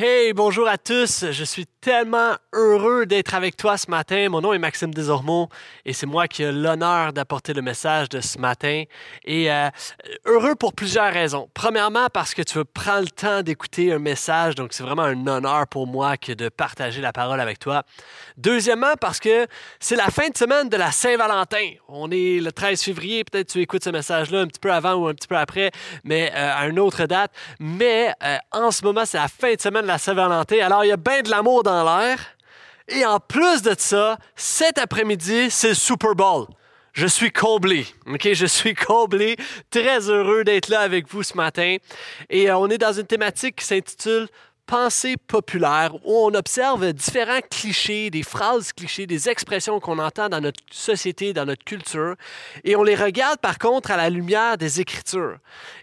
Hey, bonjour à tous. Je suis tellement heureux d'être avec toi ce matin. Mon nom est Maxime Desormeaux et c'est moi qui ai l'honneur d'apporter le message de ce matin. Et euh, heureux pour plusieurs raisons. Premièrement, parce que tu prendre le temps d'écouter un message, donc c'est vraiment un honneur pour moi que de partager la parole avec toi. Deuxièmement, parce que c'est la fin de semaine de la Saint-Valentin. On est le 13 février, peut-être tu écoutes ce message-là un petit peu avant ou un petit peu après, mais euh, à une autre date. Mais euh, en ce moment, c'est la fin de semaine la Saint-Valentin. Alors, il y a bien de l'amour dans l'air. Et en plus de ça, cet après-midi, c'est le Super Bowl. Je suis comblé, OK? Je suis comblé, très heureux d'être là avec vous ce matin. Et euh, on est dans une thématique qui s'intitule pensée populaire où on observe différents clichés, des phrases clichés, des expressions qu'on entend dans notre société, dans notre culture, et on les regarde par contre à la lumière des Écritures.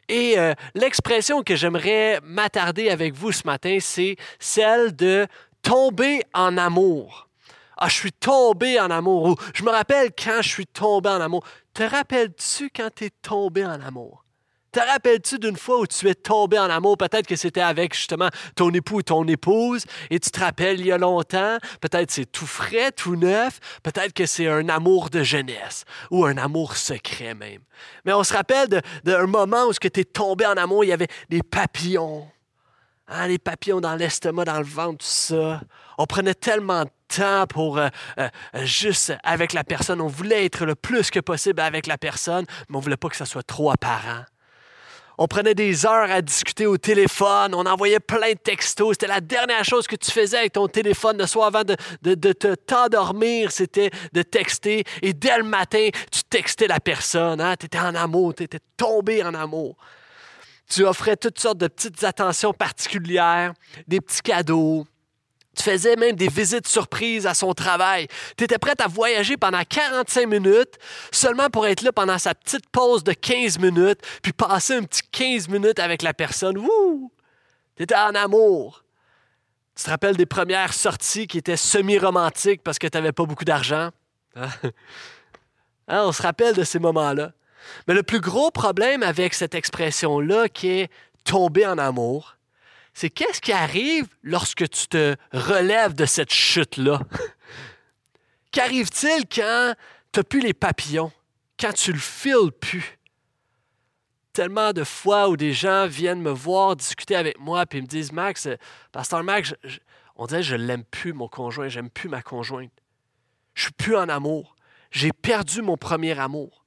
Et euh, l'expression que j'aimerais m'attarder avec vous ce matin, c'est celle de tomber en amour. Ah, je suis tombé en amour. Ou je me rappelle quand je suis tombé en amour. Te rappelles-tu quand tu es tombé en amour? Te rappelles-tu d'une fois où tu es tombé en amour? Peut-être que c'était avec justement ton époux ou ton épouse et tu te rappelles il y a longtemps. Peut-être c'est tout frais, tout neuf. Peut-être que c'est un amour de jeunesse ou un amour secret même. Mais on se rappelle d'un moment où tu es tombé en amour, il y avait des papillons. Hein, les papillons dans l'estomac, dans le ventre, tout ça. On prenait tellement de temps pour euh, euh, juste avec la personne. On voulait être le plus que possible avec la personne, mais on voulait pas que ça soit trop apparent. On prenait des heures à discuter au téléphone, on envoyait plein de textos. C'était la dernière chose que tu faisais avec ton téléphone le soir avant de, te t'endormir, c'était de texter. Et dès le matin, tu textais la personne. Hein? Tu étais en amour, tu étais tombé en amour. Tu offrais toutes sortes de petites attentions particulières, des petits cadeaux, tu faisais même des visites surprises à son travail. Tu étais prête à voyager pendant 45 minutes seulement pour être là pendant sa petite pause de 15 minutes, puis passer un petit 15 minutes avec la personne. Wouh! Tu étais en amour. Tu te rappelles des premières sorties qui étaient semi-romantiques parce que tu n'avais pas beaucoup d'argent? Hein? Hein, on se rappelle de ces moments-là. Mais le plus gros problème avec cette expression-là qui est tomber en amour, c'est qu'est-ce qui arrive lorsque tu te relèves de cette chute-là? Qu'arrive-t-il quand tu n'as plus les papillons, quand tu le files plus? Tellement de fois où des gens viennent me voir discuter avec moi et me disent Max, Pasteur Max, on dirait je l'aime plus, mon conjoint, j'aime plus ma conjointe. Je suis plus en amour. J'ai perdu mon premier amour.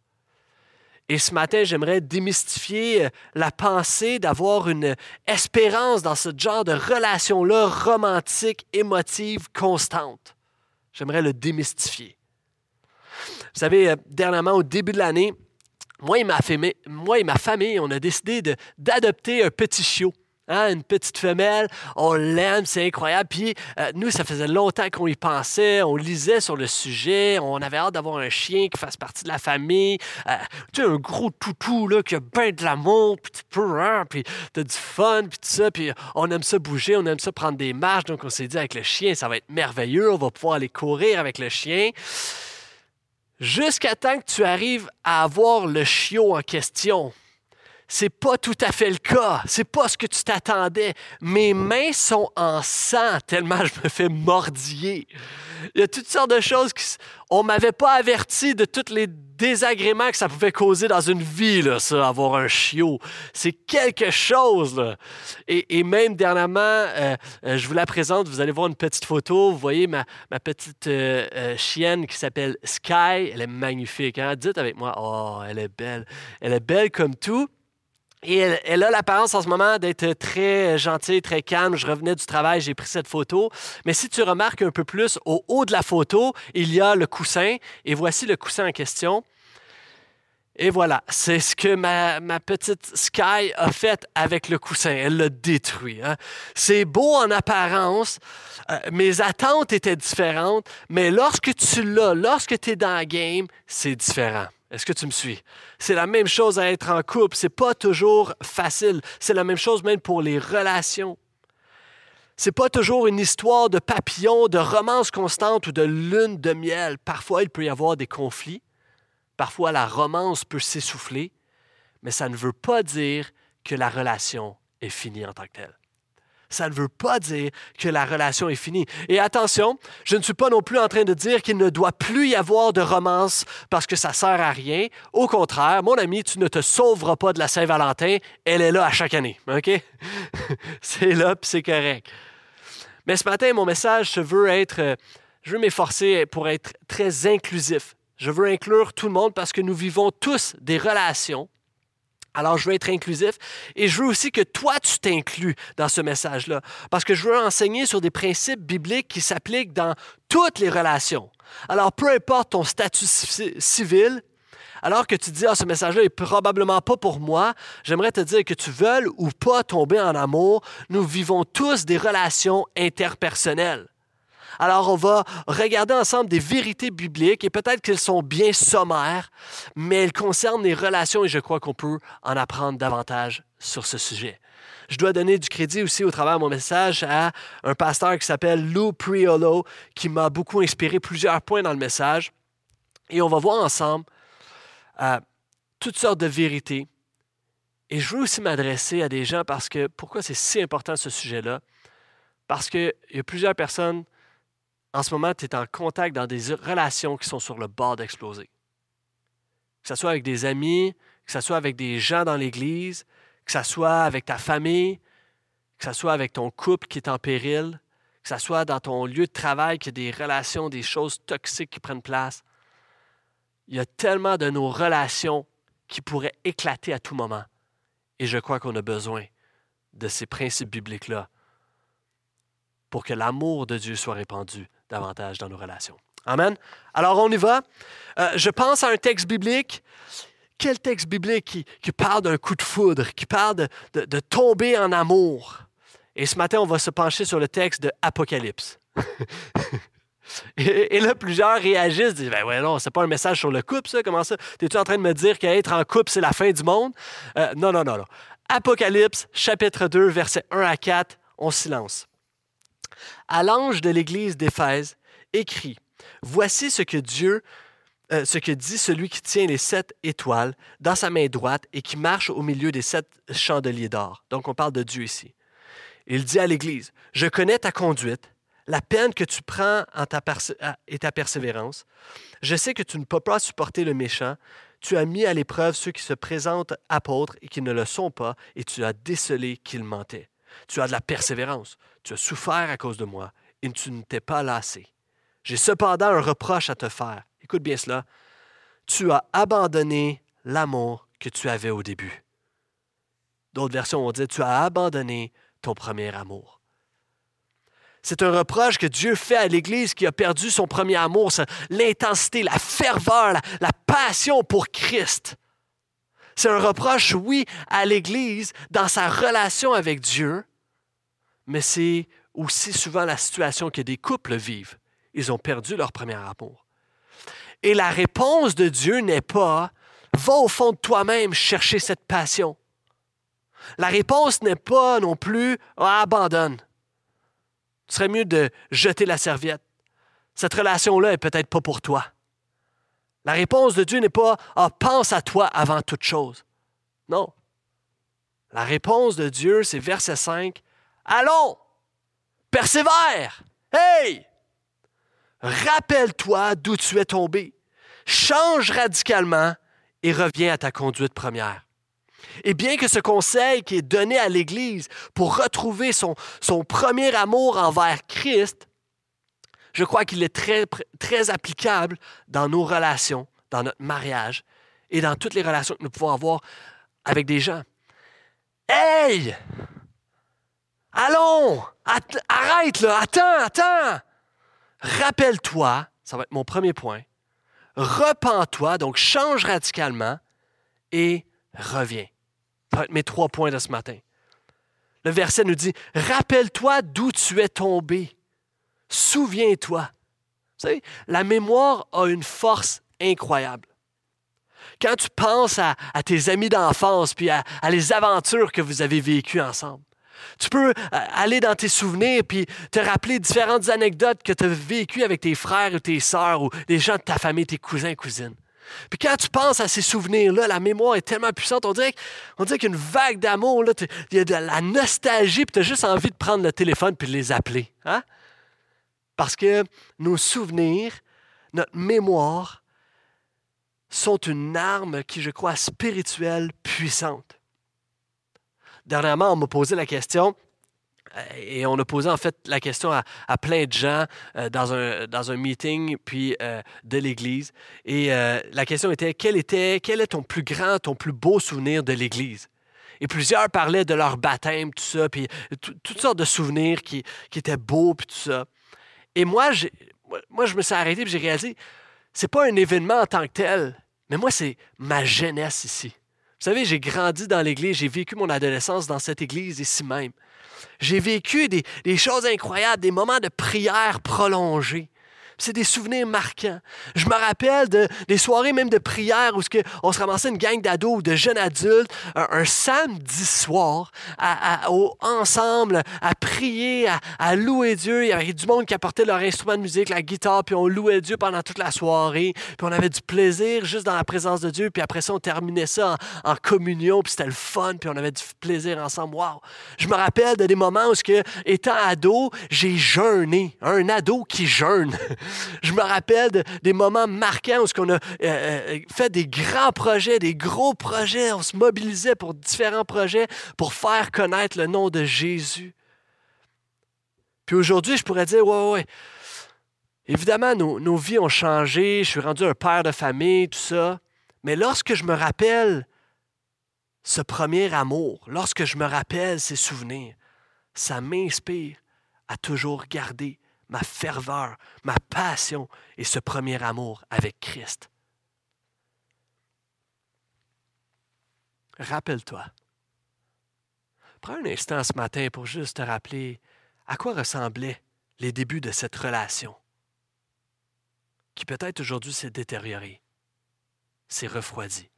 Et ce matin, j'aimerais démystifier euh, la pensée d'avoir une espérance dans ce genre de relation-là romantique, émotive, constante. J'aimerais le démystifier. Vous savez, euh, dernièrement, au début de l'année, moi et ma famille, moi et ma famille on a décidé d'adopter un petit chiot. Hein, une petite femelle, on l'aime, c'est incroyable. Puis euh, nous, ça faisait longtemps qu'on y pensait, on lisait sur le sujet, on avait hâte d'avoir un chien qui fasse partie de la famille. Euh, tu sais, un gros toutou là, qui a bien de l'amour, puis tu peux, hein, puis t'as du fun, puis tout ça. Puis on aime ça bouger, on aime ça prendre des marches. Donc on s'est dit, avec le chien, ça va être merveilleux, on va pouvoir aller courir avec le chien. Jusqu'à temps que tu arrives à avoir le chiot en question c'est pas tout à fait le cas. C'est pas ce que tu t'attendais. Mes mains sont en sang tellement je me fais mordiller. Il y a toutes sortes de choses qui. On m'avait pas averti de tous les désagréments que ça pouvait causer dans une vie, là, ça, avoir un chiot. C'est quelque chose, là. Et, même dernièrement, euh, euh, je vous la présente, vous allez voir une petite photo. Vous voyez ma, petite euh, chienne qui s'appelle Sky. Elle est magnifique. Hein? Dites avec moi, oh, elle est belle. Elle est belle comme tout. Et elle, a l'apparence en ce moment d'être très gentille, très calme. Je revenais du travail, j'ai pris cette photo. Mais si tu remarques un peu plus, au haut de la photo, il y a le coussin. Et voici le coussin en question. Et voilà, c'est ce que ma, petite Sky a fait avec le coussin. Elle l'a détruit. Hein. C'est beau en apparence. Euh, mes attentes étaient différentes, mais lorsque tu l'as, lorsque tu es dans la game, c'est différent. Est-ce que tu me suis? C'est la même chose à être en couple. C'est pas toujours facile. C'est la même chose même pour les relations. C'est pas toujours une histoire de papillon, de romance constante ou de lune de miel. Parfois, il peut y avoir des conflits. Parfois, la romance peut s'essouffler. Mais ça ne veut pas dire que la relation est finie en tant que telle. Ça ne veut pas dire que la relation est finie. Et attention, je ne suis pas non plus en train de dire qu'il ne doit plus y avoir de romance parce que ça sert à rien. Au contraire, mon ami, tu ne te sauveras pas de la Saint-Valentin. Elle est là à chaque année. OK? c'est là, puis c'est correct. Mais ce matin, mon message, je veux être, euh, je veux m'efforcer pour être très inclusif. Je veux inclure tout le monde parce que nous vivons tous des relations alors, je veux être inclusif et je veux aussi que toi, tu t'inclus dans ce message-là. Parce que je veux enseigner sur des principes bibliques qui s'appliquent dans toutes les relations. Alors, peu importe ton statut civil, alors que tu dis, ah, ce message-là est probablement pas pour moi, j'aimerais te dire que tu veuilles ou pas tomber en amour, nous vivons tous des relations interpersonnelles. Alors, on va regarder ensemble des vérités bibliques et peut-être qu'elles sont bien sommaires, mais elles concernent les relations et je crois qu'on peut en apprendre davantage sur ce sujet. Je dois donner du crédit aussi au travers de mon message à un pasteur qui s'appelle Lou Priolo, qui m'a beaucoup inspiré plusieurs points dans le message. Et on va voir ensemble euh, toutes sortes de vérités. Et je veux aussi m'adresser à des gens parce que pourquoi c'est si important ce sujet-là? Parce qu'il y a plusieurs personnes en ce moment, tu es en contact dans des relations qui sont sur le bord d'exploser. Que ce soit avec des amis, que ce soit avec des gens dans l'Église, que ce soit avec ta famille, que ce soit avec ton couple qui est en péril, que ce soit dans ton lieu de travail, qu'il y a des relations, des choses toxiques qui prennent place. Il y a tellement de nos relations qui pourraient éclater à tout moment. Et je crois qu'on a besoin de ces principes bibliques-là pour que l'amour de Dieu soit répandu davantage dans nos relations. Amen. Alors on y va. Euh, je pense à un texte biblique. Quel texte biblique qui, parle d'un coup de foudre, qui parle de, tomber en amour? Et ce matin, on va se pencher sur le texte de Apocalypse. et, là, plusieurs réagissent, disent Ben ouais, non, c'est pas un message sur le couple, ça, comment ça? T'es-tu en train de me dire qu'être en couple, c'est la fin du monde? Euh, non, non, non. Apocalypse, chapitre 2, versets 1 à 4, on silence à l'ange de l'église d'Éphèse, écrit Voici ce que Dieu, euh, ce que dit celui qui tient les sept étoiles dans sa main droite et qui marche au milieu des sept chandeliers d'or. Donc on parle de Dieu ici. Il dit à l'église Je connais ta conduite, la peine que tu prends en et ta persévérance. Je sais que tu ne peux pas supporter le méchant. Tu as mis à l'épreuve ceux qui se présentent apôtres et qui ne le sont pas, et tu as décelé qu'ils mentaient. Tu as de la persévérance. Tu as souffert à cause de moi et tu ne t'es pas lassé. J'ai cependant un reproche à te faire. Écoute bien cela. Tu as abandonné l'amour que tu avais au début. D'autres versions ont dit, tu as abandonné ton premier amour. C'est un reproche que Dieu fait à l'Église qui a perdu son premier amour, l'intensité, la ferveur, la passion pour Christ. C'est un reproche, oui, à l'Église dans sa relation avec Dieu, mais c'est aussi souvent la situation que des couples vivent. Ils ont perdu leur premier amour. Et la réponse de Dieu n'est pas va au fond de toi-même chercher cette passion. La réponse n'est pas non plus ah, abandonne. Ce serait mieux de jeter la serviette. Cette relation-là est peut-être pas pour toi. La réponse de Dieu n'est pas ah, pense à toi avant toute chose. Non. La réponse de Dieu, c'est verset 5 Allons, persévère. Hey! Rappelle-toi d'où tu es tombé. Change radicalement et reviens à ta conduite première. Et bien que ce conseil qui est donné à l'Église pour retrouver son, son premier amour envers Christ, je crois qu'il est très, applicable dans nos relations, dans notre mariage et dans toutes les relations que nous pouvons avoir avec des gens. Hey! Allons, arrête là, attends, attends. Rappelle-toi, ça va être mon premier point. Repends-toi, donc change radicalement et reviens. Ça va être mes trois points de ce matin. Le verset nous dit Rappelle-toi d'où tu es tombé. Souviens-toi. Vous savez, la mémoire a une force incroyable. Quand tu penses à, tes amis d'enfance puis à, les aventures que vous avez vécues ensemble, tu peux euh, aller dans tes souvenirs puis te rappeler différentes anecdotes que tu as vécues avec tes frères ou tes sœurs ou des gens de ta famille, tes cousins cousines. Puis quand tu penses à ces souvenirs-là, la mémoire est tellement puissante, on dirait, on dirait qu'une vague d'amour, il y a de la nostalgie, puis tu as juste envie de prendre le téléphone puis de les appeler. Hein? Parce que nos souvenirs, notre mémoire, sont une arme qui, je crois, spirituelle puissante. Dernièrement, on m'a posé la question, euh, et on a posé en fait la question à, plein de gens euh, dans, un, dans un meeting puis euh, de l'Église. Et la question était quel, était quel est ton plus grand, ton plus beau souvenir de l'Église? Et plusieurs parlaient de leur baptême, tout ça, puis toutes sortes de souvenirs qui, qui étaient beaux, puis tout ça. Et moi, moi, je me suis arrêté et j'ai réalisé, c'est pas un événement en tant que tel, mais moi, c'est ma jeunesse ici. Vous savez, j'ai grandi dans l'Église, j'ai vécu mon adolescence dans cette Église ici même. J'ai vécu des, choses incroyables, des moments de prière prolongés. C'est des souvenirs marquants. Je me rappelle de, des soirées même de prière où on se ramassait une gang d'ados ou de jeunes adultes un, samedi soir à, ensemble à prier, à, louer Dieu. Il y avait du monde qui apportait leur instrument de musique, la guitare, puis on louait Dieu pendant toute la soirée. Puis on avait du plaisir juste dans la présence de Dieu. Puis après ça, on terminait ça en, communion, puis c'était le fun, puis on avait du plaisir ensemble. Wow! Je me rappelle de des moments où, étant ado, j'ai jeûné. Un ado qui jeûne. Je me rappelle des moments marquants où on a euh, euh, fait des grands projets, des gros projets. On se mobilisait pour différents projets pour faire connaître le nom de Jésus. Puis aujourd'hui, je pourrais dire, ouais, ouais, évidemment, nos, nos vies ont changé. Je suis rendu un père de famille, tout ça. Mais lorsque je me rappelle ce premier amour, lorsque je me rappelle ces souvenirs, ça m'inspire à toujours garder ma ferveur, ma passion et ce premier amour avec Christ. Rappelle-toi. Prends un instant ce matin pour juste te rappeler à quoi ressemblaient les débuts de cette relation, qui peut-être aujourd'hui s'est détériorée, s'est refroidie,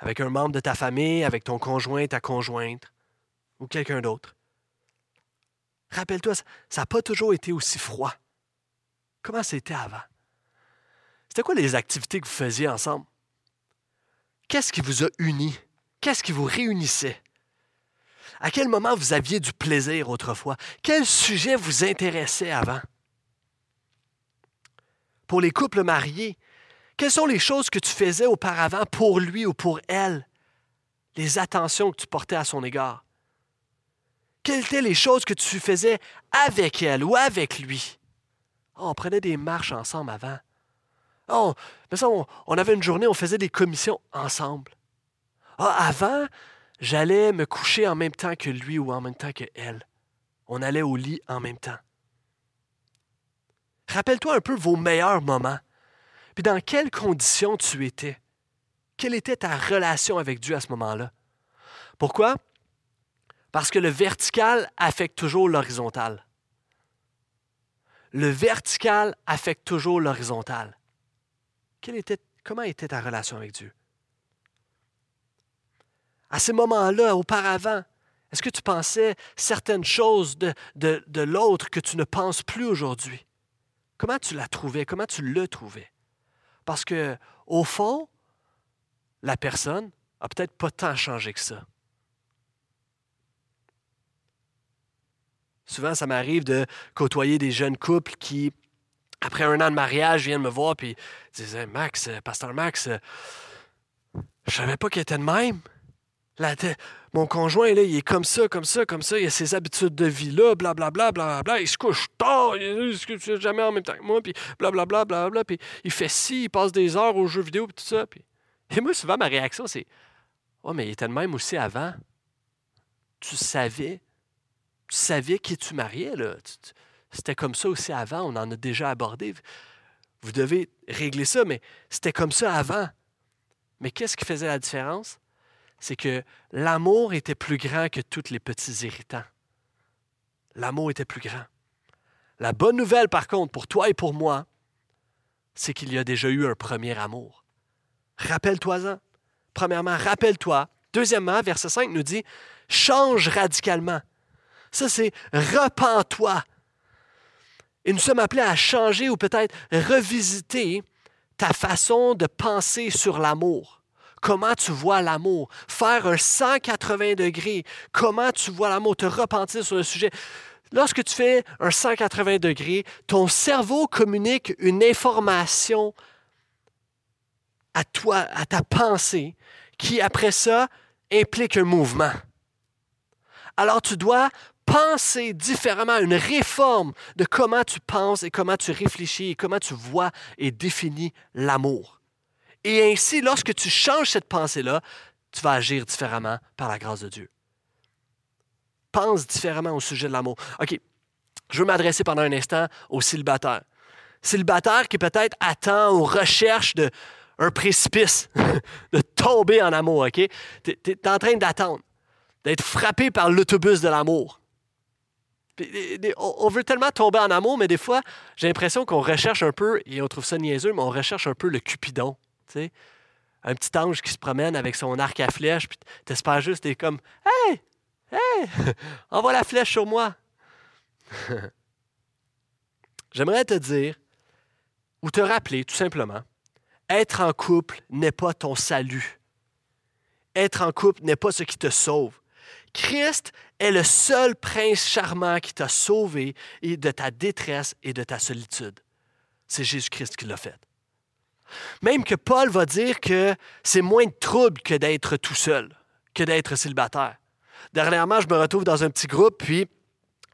avec un membre de ta famille, avec ton conjoint, ta conjointe, ou quelqu'un d'autre. Rappelle-toi, ça n'a pas toujours été aussi froid. Comment c'était avant? C'était quoi les activités que vous faisiez ensemble? Qu'est-ce qui vous a unis? Qu'est-ce qui vous réunissait? À quel moment vous aviez du plaisir autrefois? Quel sujet vous intéressait avant? Pour les couples mariés, quelles sont les choses que tu faisais auparavant pour lui ou pour elle? Les attentions que tu portais à son égard? Quelles étaient les choses que tu faisais avec elle ou avec lui? Oh, on prenait des marches ensemble avant. Oh, mais ça, on, avait une journée, on faisait des commissions ensemble. Ah, avant, j'allais me coucher en même temps que lui ou en même temps que elle. On allait au lit en même temps. Rappelle-toi un peu vos meilleurs moments. Puis dans quelles conditions tu étais? Quelle était ta relation avec Dieu à ce moment-là? Pourquoi? Parce que le vertical affecte toujours l'horizontal. Le vertical affecte toujours l'horizontal. Était, comment était ta relation avec Dieu? À ces moments-là, auparavant, est-ce que tu pensais certaines choses de, de, l'autre que tu ne penses plus aujourd'hui? Comment tu la trouvais? Comment tu le trouvais? Parce que, au fond, la personne a peut-être pas tant changé que ça. Souvent, ça m'arrive de côtoyer des jeunes couples qui, après un an de mariage, viennent me voir et disent Max, euh, Pasteur Max, euh, je savais pas qu'il était de même. mon conjoint, là, il est comme ça, comme ça, comme ça, il a ses habitudes de vie-là, blablabla, blablabla, il se couche tard, il se couche jamais en même temps que moi, puis blablabla, blablabla, puis il fait ci, il passe des heures aux jeux vidéo, puis tout ça. Puis... Et moi, souvent, ma réaction, c'est Oh, mais il était de même aussi avant. Tu savais tu savais qui tu mariais. C'était comme ça aussi avant, on en a déjà abordé. Vous devez régler ça, mais c'était comme ça avant. Mais qu'est-ce qui faisait la différence? C'est que l'amour était plus grand que tous les petits irritants. L'amour était plus grand. La bonne nouvelle, par contre, pour toi et pour moi, c'est qu'il y a déjà eu un premier amour. Rappelle-toi-en. Premièrement, rappelle-toi. Deuxièmement, verset 5 nous dit, change radicalement. Ça, c'est repens-toi. Et nous sommes appelés à changer ou peut-être revisiter ta façon de penser sur l'amour. Comment tu vois l'amour? Faire un 180 degrés. Comment tu vois l'amour? Te repentir sur le sujet. Lorsque tu fais un 180 degrés, ton cerveau communique une information à toi, à ta pensée, qui après ça implique un mouvement. Alors tu dois penser différemment, une réforme de comment tu penses et comment tu réfléchis et comment tu vois et définis l'amour. Et ainsi, lorsque tu changes cette pensée-là, tu vas agir différemment par la grâce de Dieu. Pense différemment au sujet de l'amour. OK, je veux m'adresser pendant un instant aux célibataires. Célibataires qui peut-être attend ou recherche de un précipice, de tomber en amour, OK? Tu es en train d'attendre, d'être frappé par l'autobus de l'amour. On veut tellement tomber en amour, mais des fois, j'ai l'impression qu'on recherche un peu, et on trouve ça niaiseux, mais on recherche un peu le Cupidon. Un petit ange qui se promène avec son arc à flèche, puis t'espères juste, t'es comme Hey! Hey! Envoie la flèche sur moi! J'aimerais te dire, ou te rappeler tout simplement, être en couple n'est pas ton salut. Être en couple n'est pas ce qui te sauve. Christ est le seul prince charmant qui t'a sauvé de ta détresse et de ta solitude. C'est Jésus-Christ qui l'a fait. Même que Paul va dire que c'est moins de trouble que d'être tout seul, que d'être célibataire. Dernièrement, je me retrouve dans un petit groupe, puis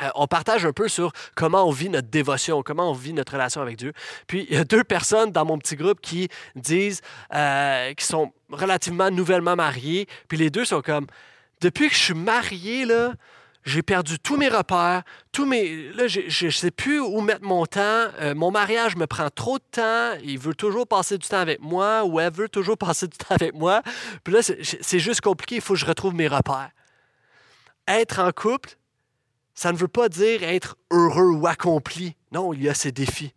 euh, on partage un peu sur comment on vit notre dévotion, comment on vit notre relation avec Dieu. Puis il y a deux personnes dans mon petit groupe qui disent, euh, qui sont relativement nouvellement mariées, puis les deux sont comme, depuis que je suis marié, là, j'ai perdu tous mes repères, tous mes. Là, je ne sais plus où mettre mon temps. Euh, mon mariage me prend trop de temps. Il veut toujours passer du temps avec moi ou elle veut toujours passer du temps avec moi. Puis là, c'est juste compliqué. Il faut que je retrouve mes repères. Être en couple, ça ne veut pas dire être heureux ou accompli. Non, il y a ces défis.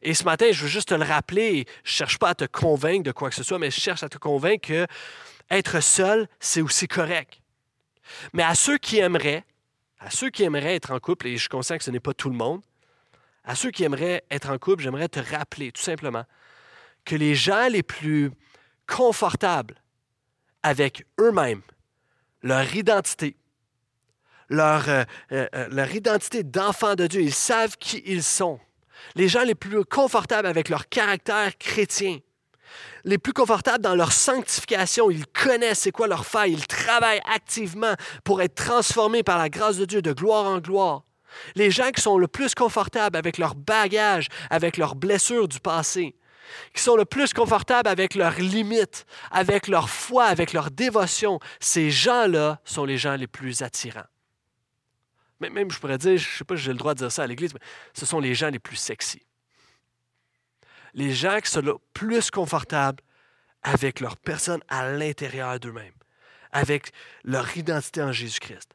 Et ce matin, je veux juste te le rappeler. Je ne cherche pas à te convaincre de quoi que ce soit, mais je cherche à te convaincre que être seul, c'est aussi correct. Mais à ceux qui aimeraient, à ceux qui aimeraient être en couple, et je suis conscient que ce n'est pas tout le monde, à ceux qui aimeraient être en couple, j'aimerais te rappeler tout simplement que les gens les plus confortables avec eux-mêmes, leur identité, leur, euh, euh, euh, leur identité d'enfant de Dieu, ils savent qui ils sont. Les gens les plus confortables avec leur caractère chrétien, les plus confortables dans leur sanctification. Ils connaissent c'est quoi leur faille. Ils travaillent activement pour être transformés par la grâce de Dieu de gloire en gloire. Les gens qui sont le plus confortables avec leur bagage, avec leurs blessures du passé, qui sont le plus confortables avec leurs limites, avec leur foi, avec leur dévotion, ces gens-là sont les gens les plus attirants. Même, je pourrais dire, je ne sais pas si j'ai le droit de dire ça à l'Église, mais ce sont les gens les plus sexy les gens qui sont le plus confortables avec leur personne à l'intérieur d'eux-mêmes, avec leur identité en Jésus-Christ,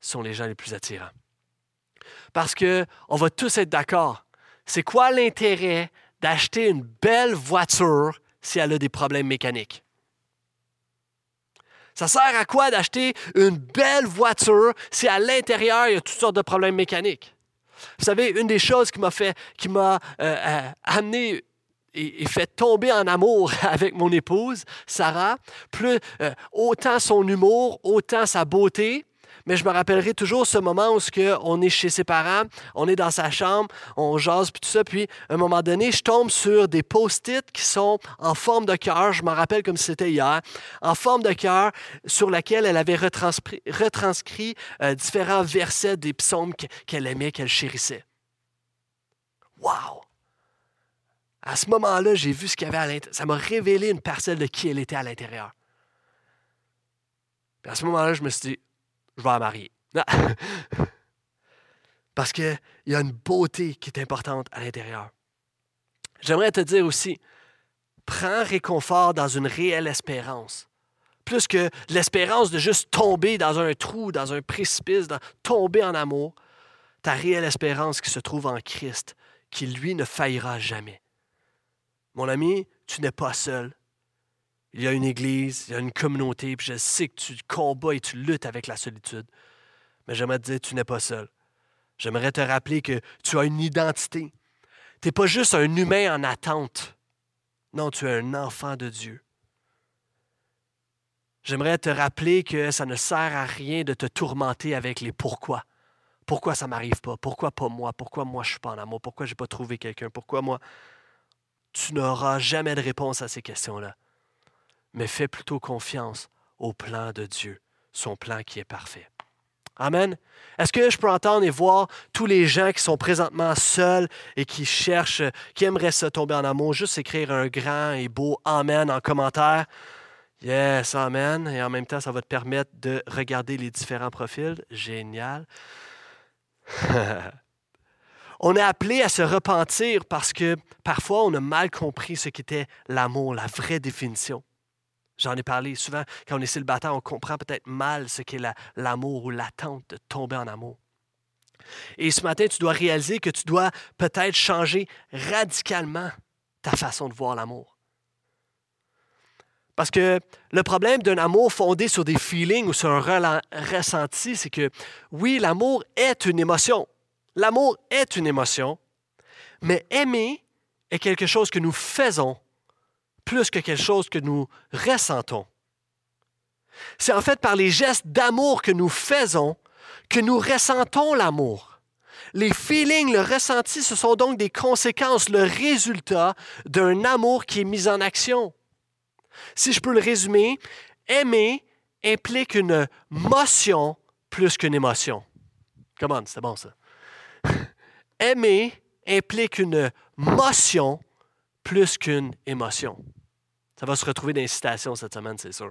sont les gens les plus attirants. Parce que on va tous être d'accord. C'est quoi l'intérêt d'acheter une belle voiture si elle a des problèmes mécaniques? Ça sert à quoi d'acheter une belle voiture si à l'intérieur il y a toutes sortes de problèmes mécaniques? Vous savez, une des choses qui m'a fait, m'a euh, euh, amené et, fait tomber en amour avec mon épouse, Sarah, plus euh, autant son humour, autant sa beauté. Mais je me rappellerai toujours ce moment où on est chez ses parents, on est dans sa chambre, on jase, puis tout ça. Puis, à un moment donné, je tombe sur des post-it qui sont en forme de cœur. Je m'en rappelle comme si c'était hier. En forme de cœur, sur laquelle elle avait retranscrit, euh, différents versets des psaumes qu'elle aimait, qu'elle chérissait. Wow! À ce moment-là, j'ai vu ce qu'il y avait à l'intérieur. Ça m'a révélé une parcelle de qui elle était à l'intérieur. à ce moment-là, je me suis dit, je vais la marier. Parce qu'il y a une beauté qui est importante à l'intérieur. J'aimerais te dire aussi, prends réconfort dans une réelle espérance. Plus que l'espérance de juste tomber dans un trou, dans un précipice, tomber en amour, ta réelle espérance qui se trouve en Christ, qui lui ne faillira jamais. Mon ami, tu n'es pas seul. Il y a une église, il y a une communauté, puis je sais que tu combats et tu luttes avec la solitude. Mais j'aimerais te dire, tu n'es pas seul. J'aimerais te rappeler que tu as une identité. Tu n'es pas juste un humain en attente. Non, tu es un enfant de Dieu. J'aimerais te rappeler que ça ne sert à rien de te tourmenter avec les pourquoi. Pourquoi ça ne m'arrive pas? Pourquoi pas moi? Pourquoi moi je ne suis pas en amour? Pourquoi je n'ai pas trouvé quelqu'un? Pourquoi moi? Tu n'auras jamais de réponse à ces questions-là. Mais fais plutôt confiance au plan de Dieu, son plan qui est parfait. Amen. Est-ce que je peux entendre et voir tous les gens qui sont présentement seuls et qui cherchent, qui aimeraient se tomber en amour, juste écrire un grand et beau Amen en commentaire? Yes, Amen. Et en même temps, ça va te permettre de regarder les différents profils. Génial. on est appelé à se repentir parce que parfois on a mal compris ce qu'était l'amour, la vraie définition. J'en ai parlé souvent, quand on est célibataire, on comprend peut-être mal ce qu'est l'amour ou l'attente de tomber en amour. Et ce matin, tu dois réaliser que tu dois peut-être changer radicalement ta façon de voir l'amour. Parce que le problème d'un amour fondé sur des feelings ou sur un ressenti, c'est que oui, l'amour est une émotion. L'amour est une émotion, mais aimer est quelque chose que nous faisons plus que quelque chose que nous ressentons. C'est en fait par les gestes d'amour que nous faisons que nous ressentons l'amour. Les feelings, le ressenti, ce sont donc des conséquences, le résultat d'un amour qui est mis en action. Si je peux le résumer, aimer implique une motion plus qu'une émotion. Comment, c'est bon ça. aimer implique une motion plus qu'une émotion. Ça va se retrouver dans les citations cette semaine, c'est sûr.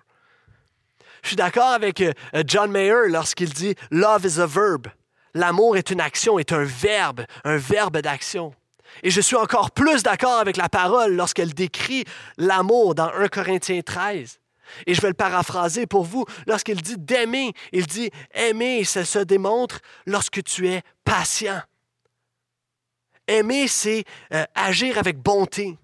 Je suis d'accord avec euh, John Mayer lorsqu'il dit Love is a verb. L'amour est une action, est un verbe, un verbe d'action. Et je suis encore plus d'accord avec la parole lorsqu'elle décrit l'amour dans 1 Corinthiens 13. Et je vais le paraphraser pour vous. Lorsqu'il dit d'aimer, il dit aimer, ça se démontre lorsque tu es patient. Aimer, c'est euh, agir avec bonté.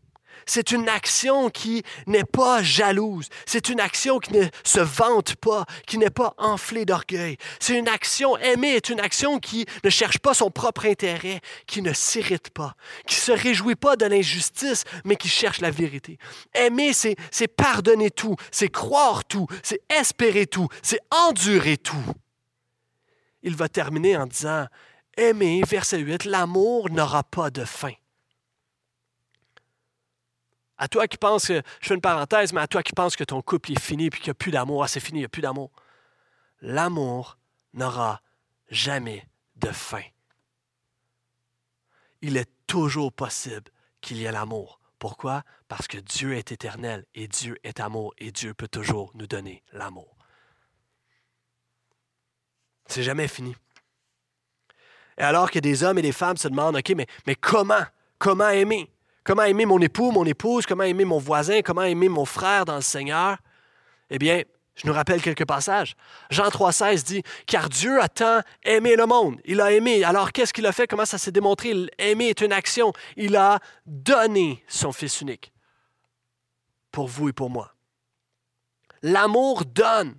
C'est une action qui n'est pas jalouse. C'est une action qui ne se vante pas, qui n'est pas enflée d'orgueil. C'est une action, aimer est une action qui ne cherche pas son propre intérêt, qui ne s'irrite pas, qui se réjouit pas de l'injustice, mais qui cherche la vérité. Aimer, c'est pardonner tout, c'est croire tout, c'est espérer tout, c'est endurer tout. Il va terminer en disant, aimer, verset 8, l'amour n'aura pas de fin. À toi qui penses que, je fais une parenthèse, mais à toi qui penses que ton couple est fini et qu'il n'y a plus d'amour, ah, c'est fini, il n'y a plus d'amour. L'amour n'aura jamais de fin. Il est toujours possible qu'il y ait l'amour. Pourquoi? Parce que Dieu est éternel et Dieu est amour et Dieu peut toujours nous donner l'amour. C'est jamais fini. Et alors que des hommes et des femmes se demandent, OK, mais, mais comment? Comment aimer? Comment aimer mon époux, mon épouse, comment aimer mon voisin, comment aimer mon frère dans le Seigneur? Eh bien, je nous rappelle quelques passages. Jean 3,16 dit Car Dieu a tant aimé le monde. Il a aimé. Alors, qu'est-ce qu'il a fait? Comment ça s'est démontré? Aimer est une action. Il a donné son Fils unique pour vous et pour moi. L'amour donne.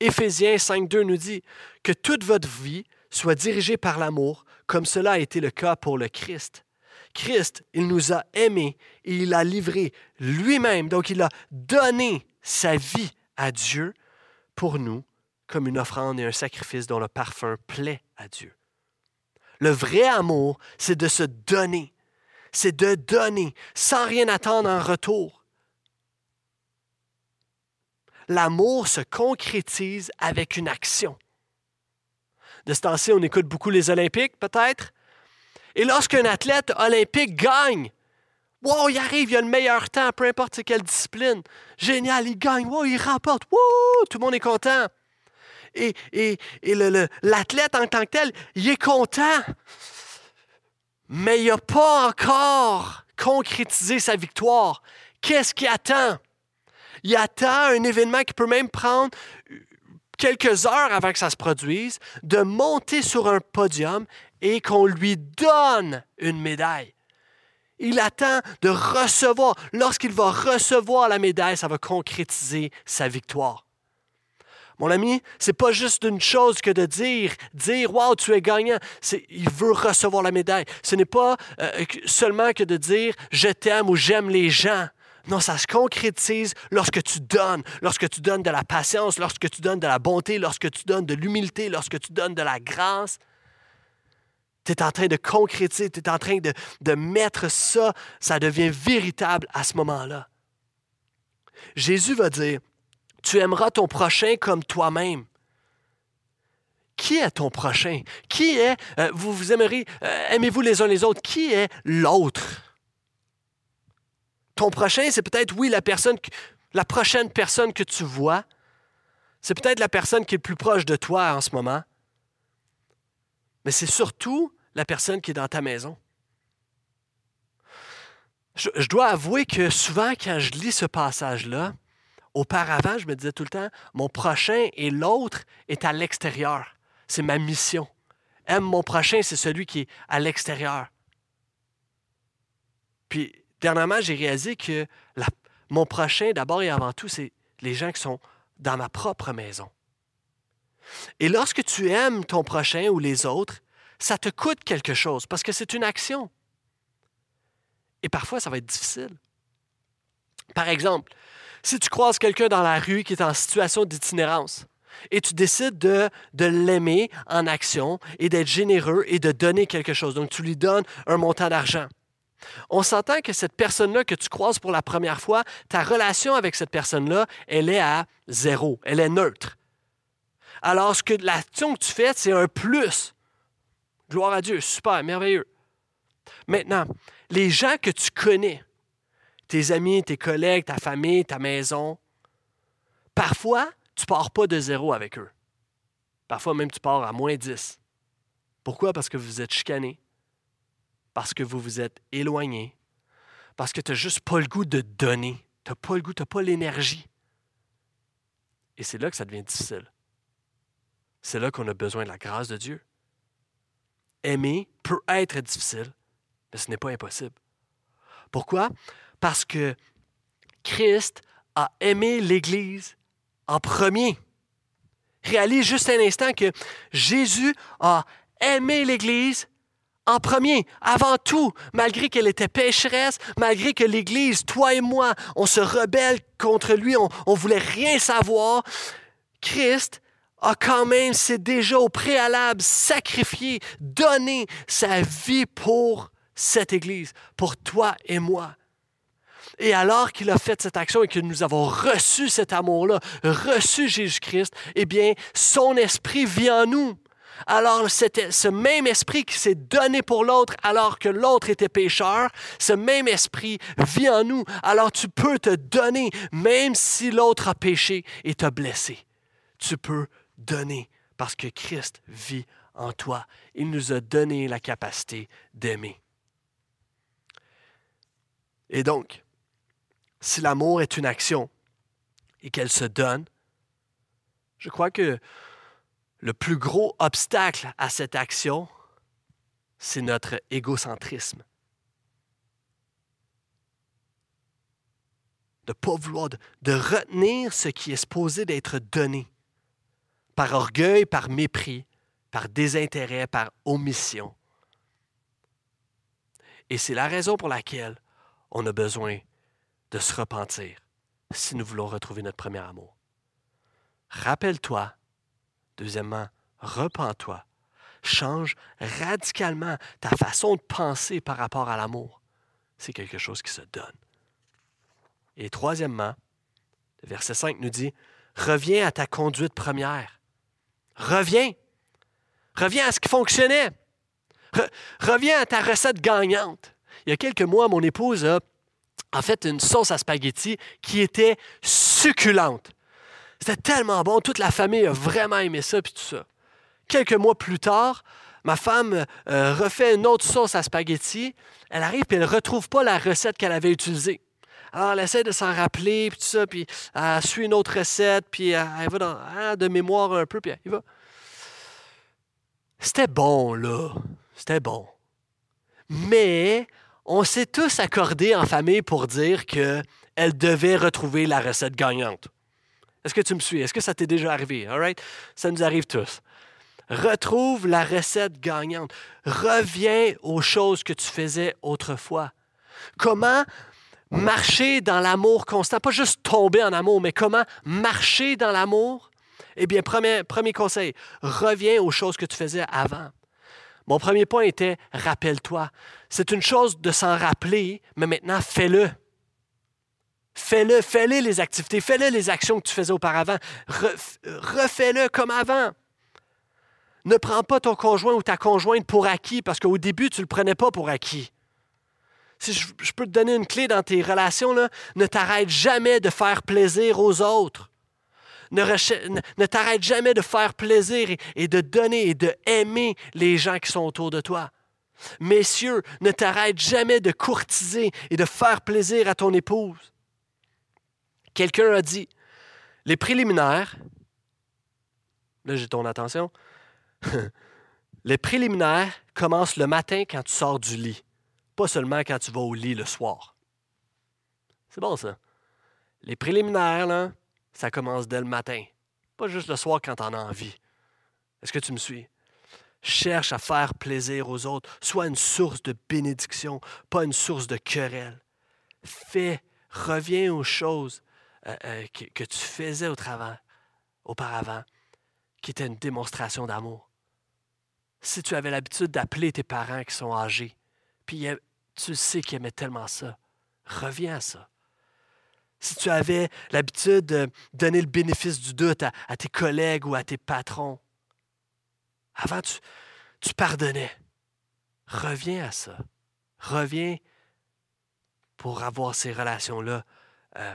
Éphésiens 5,2 nous dit que toute votre vie soit dirigée par l'amour, comme cela a été le cas pour le Christ. Christ, il nous a aimés et il a livré lui-même, donc il a donné sa vie à Dieu pour nous comme une offrande et un sacrifice dont le parfum plaît à Dieu. Le vrai amour, c'est de se donner, c'est de donner sans rien attendre en retour. L'amour se concrétise avec une action. De ce temps-ci, on écoute beaucoup les Olympiques, peut-être? Et lorsqu'un athlète olympique gagne, wow, il arrive, il a le meilleur temps, peu importe quelle discipline. Génial, il gagne, wow, il remporte, wow, tout le monde est content. Et, et, et l'athlète en tant que tel, il est content. Mais il n'a pas encore concrétisé sa victoire. Qu'est-ce qu'il attend? Il attend un événement qui peut même prendre quelques heures avant que ça se produise, de monter sur un podium et qu'on lui donne une médaille. Il attend de recevoir. Lorsqu'il va recevoir la médaille, ça va concrétiser sa victoire. Mon ami, c'est pas juste une chose que de dire, dire Wow, tu es gagnant. il veut recevoir la médaille. Ce n'est pas euh, seulement que de dire Je t'aime ou j'aime les gens. Non, ça se concrétise lorsque tu donnes, lorsque tu donnes de la patience, lorsque tu donnes de la bonté, lorsque tu donnes de l'humilité, lorsque tu donnes de la grâce. Tu es en train de concrétiser, tu es en train de, de mettre ça, ça devient véritable à ce moment-là. Jésus va dire, tu aimeras ton prochain comme toi-même. Qui est ton prochain? Qui est, euh, vous vous aimerez, euh, aimez-vous les uns les autres? Qui est l'autre? Ton prochain, c'est peut-être, oui, la personne, la prochaine personne que tu vois. C'est peut-être la personne qui est le plus proche de toi en ce moment. Mais c'est surtout la personne qui est dans ta maison. Je, dois avouer que souvent, quand je lis ce passage-là, auparavant, je me disais tout le temps, mon prochain et l'autre est à l'extérieur. C'est ma mission. Aime mon prochain, c'est celui qui est à l'extérieur. Puis dernièrement, j'ai réalisé que mon prochain, d'abord et avant tout, c'est les gens qui sont dans ma propre maison. Et lorsque tu aimes ton prochain ou les autres, ça te coûte quelque chose parce que c'est une action. Et parfois, ça va être difficile. Par exemple, si tu croises quelqu'un dans la rue qui est en situation d'itinérance et tu décides de, l'aimer en action et d'être généreux et de donner quelque chose, donc tu lui donnes un montant d'argent, on s'entend que cette personne-là que tu croises pour la première fois, ta relation avec cette personne-là, elle est à zéro, elle est neutre. Alors, que l'action que tu fais, c'est un plus. Gloire à Dieu, super, merveilleux. Maintenant, les gens que tu connais, tes amis, tes collègues, ta famille, ta maison, parfois, tu ne pars pas de zéro avec eux. Parfois même, tu pars à moins 10. Pourquoi? Parce que vous êtes chicanés, parce que vous vous êtes éloigné, parce que tu n'as juste pas le goût de donner. Tu n'as pas le goût, tu n'as pas l'énergie. Et c'est là que ça devient difficile. C'est là qu'on a besoin de la grâce de Dieu. Aimer peut être difficile, mais ce n'est pas impossible. Pourquoi? Parce que Christ a aimé l'Église en premier. Réalise juste un instant que Jésus a aimé l'Église en premier, avant tout, malgré qu'elle était pécheresse, malgré que l'Église, toi et moi, on se rebelle contre lui, on ne voulait rien savoir, Christ a quand même, c'est déjà au préalable, sacrifié, donné sa vie pour cette Église, pour toi et moi. Et alors qu'il a fait cette action et que nous avons reçu cet amour-là, reçu Jésus-Christ, eh bien, son esprit vit en nous. Alors, ce même esprit qui s'est donné pour l'autre alors que l'autre était pécheur, ce même esprit vit en nous. Alors, tu peux te donner même si l'autre a péché et t'a blessé. Tu peux donner parce que Christ vit en toi. Il nous a donné la capacité d'aimer. Et donc, si l'amour est une action et qu'elle se donne, je crois que le plus gros obstacle à cette action, c'est notre égocentrisme. De ne pas vouloir, de, retenir ce qui est supposé d'être donné par orgueil, par mépris, par désintérêt, par omission. Et c'est la raison pour laquelle on a besoin de se repentir si nous voulons retrouver notre premier amour. Rappelle-toi Deuxièmement, repens-toi. Change radicalement ta façon de penser par rapport à l'amour. C'est quelque chose qui se donne. Et troisièmement, le verset 5 nous dit, reviens à ta conduite première. Reviens. Reviens à ce qui fonctionnait. reviens à ta recette gagnante. Il y a quelques mois, mon épouse a fait une sauce à spaghetti qui était succulente. C'était tellement bon, toute la famille a vraiment aimé ça, puis tout ça. Quelques mois plus tard, ma femme euh, refait une autre sauce à spaghetti. Elle arrive et elle ne retrouve pas la recette qu'elle avait utilisée. Alors, elle essaie de s'en rappeler, puis tout ça, puis elle suit une autre recette, puis elle, va dans, hein, de mémoire un peu, puis elle va. C'était bon, là. C'était bon. Mais on s'est tous accordés en famille pour dire qu'elle devait retrouver la recette gagnante. Est-ce que tu me suis? Est-ce que ça t'est déjà arrivé? All right? Ça nous arrive tous. Retrouve la recette gagnante. Reviens aux choses que tu faisais autrefois. Comment marcher dans l'amour constant, pas juste tomber en amour, mais comment marcher dans l'amour? Eh bien, premier, conseil, reviens aux choses que tu faisais avant. Mon premier point était rappelle-toi. C'est une chose de s'en rappeler, mais maintenant fais-le. Fais-le, fais-le les activités, fais-le les actions que tu faisais auparavant. Refais-le comme avant. Ne prends pas ton conjoint ou ta conjointe pour acquis parce qu'au début, tu ne le prenais pas pour acquis. Si je, peux te donner une clé dans tes relations, ne t'arrête jamais de faire plaisir aux autres. Ne, ne t'arrête jamais de faire plaisir et, et de donner et de aimer les gens qui sont autour de toi. Messieurs, ne t'arrête jamais de courtiser et de faire plaisir à ton épouse. Quelqu'un a dit, les préliminaires, là j'ai ton attention, les préliminaires commencent le matin quand tu sors du lit, pas seulement quand tu vas au lit le soir. C'est bon ça. Les préliminaires, là, ça commence dès le matin, pas juste le soir quand tu en as envie. Est-ce que tu me suis? Cherche à faire plaisir aux autres. Sois une source de bénédiction, pas une source de querelle. Fais, reviens aux choses euh, euh, que, tu faisais au auparavant, qui étaient une démonstration d'amour si tu avais l'habitude d'appeler tes parents qui sont âgés, puis tu sais qu'ils aimaient tellement ça, reviens à ça. Si tu avais l'habitude de donner le bénéfice du doute à, tes collègues ou à tes patrons, avant tu, tu pardonnais, reviens à ça. Reviens pour avoir ces relations-là euh,